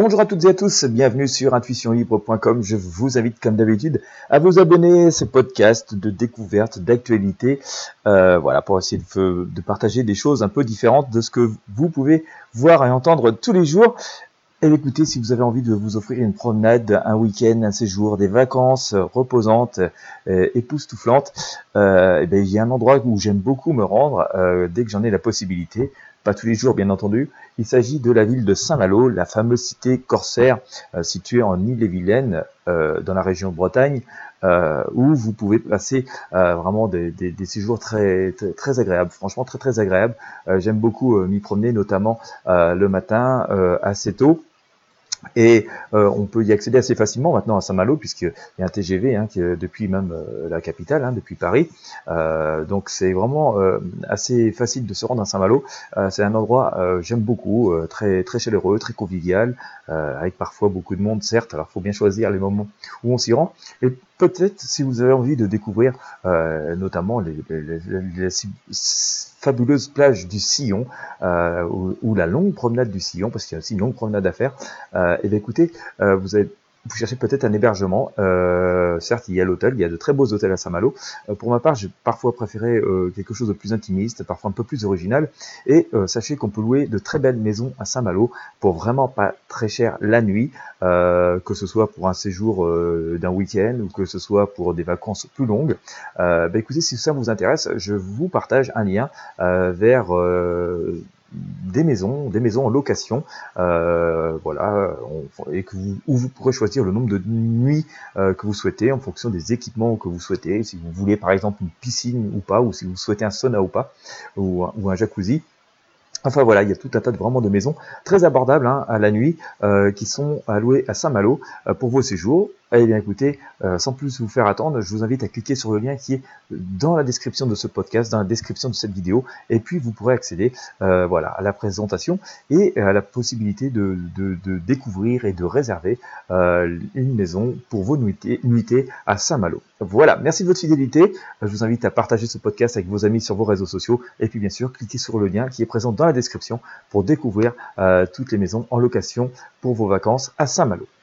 Bonjour à toutes et à tous, bienvenue sur intuitionlibre.com. Je vous invite comme d'habitude à vous abonner à ce podcast de découverte, d'actualité, euh, voilà, pour essayer de, partager des choses un peu différentes de ce que vous pouvez voir et entendre tous les jours. Et écoutez, si vous avez envie de vous offrir une promenade, un week-end, un séjour, des vacances reposantes, euh, époustouflantes, euh, eh bien, il y a un endroit où j'aime beaucoup me rendre euh, dès que j'en ai la possibilité tous les jours bien entendu. Il s'agit de la ville de Saint-Malo, la fameuse cité corsaire euh, située en Ille-et-Vilaine, euh, dans la région de Bretagne, euh, où vous pouvez passer vraiment des, séjours très, très, agréables, franchement très très agréables. J'aime beaucoup m'y promener, notamment le matin assez tôt. Et euh, on peut y accéder assez facilement maintenant à Saint-Malo, puisqu'il y a un TGV hein, qui, depuis même euh, la capitale, hein, depuis Paris. Euh, donc c'est vraiment assez facile de se rendre à Saint-Malo. c'est un endroit j'aime beaucoup, très très chaleureux, très convivial, avec parfois beaucoup de monde, certes. Alors faut bien choisir les moments où on s'y rend. Peut-être si vous avez envie de découvrir notamment les, les, les, fabuleuse plage du Sillon euh, ou, la longue promenade du Sillon, parce qu'il y a aussi une longue promenade à faire. Euh, et bien écoutez, euh, vous avez vous cherchez peut-être un hébergement. Euh, certes, il y a l'hôtel, il y a de très beaux hôtels à Saint-Malo. Euh, pour ma part, j'ai parfois préféré euh, quelque chose de plus intimiste, parfois un peu plus original. Et sachez qu'on peut louer de très belles maisons à Saint-Malo pour vraiment pas très cher la nuit, que ce soit pour un séjour d'un week-end ou que ce soit pour des vacances plus longues. Bah, écoutez, si ça vous intéresse, je vous partage un lien vers des maisons, des maisons en location, euh, voilà, et que vous, où vous pourrez choisir le nombre de nuits euh, que vous souhaitez en fonction des équipements que vous souhaitez. Si vous voulez par exemple une piscine ou pas, ou si vous souhaitez un sauna ou pas, ou, un jacuzzi. Enfin voilà, il y a tout un tas de vraiment de maisons très abordables hein, à la nuit euh, qui sont allouées à Saint-Malo pour vos séjours. Eh bien écoutez, euh, sans plus vous faire attendre, je vous invite à cliquer sur le lien qui est dans la description de ce podcast, dans la description de cette vidéo, et puis vous pourrez accéder voilà, à la présentation et à la possibilité de, découvrir et de réserver une maison pour vos nuitées, nuitées à Saint-Malo. Voilà, merci de votre fidélité. Je vous invite à partager ce podcast avec vos amis sur vos réseaux sociaux, et puis bien sûr, cliquez sur le lien qui est présent dans la description pour découvrir euh, toutes les maisons en location pour vos vacances à Saint-Malo.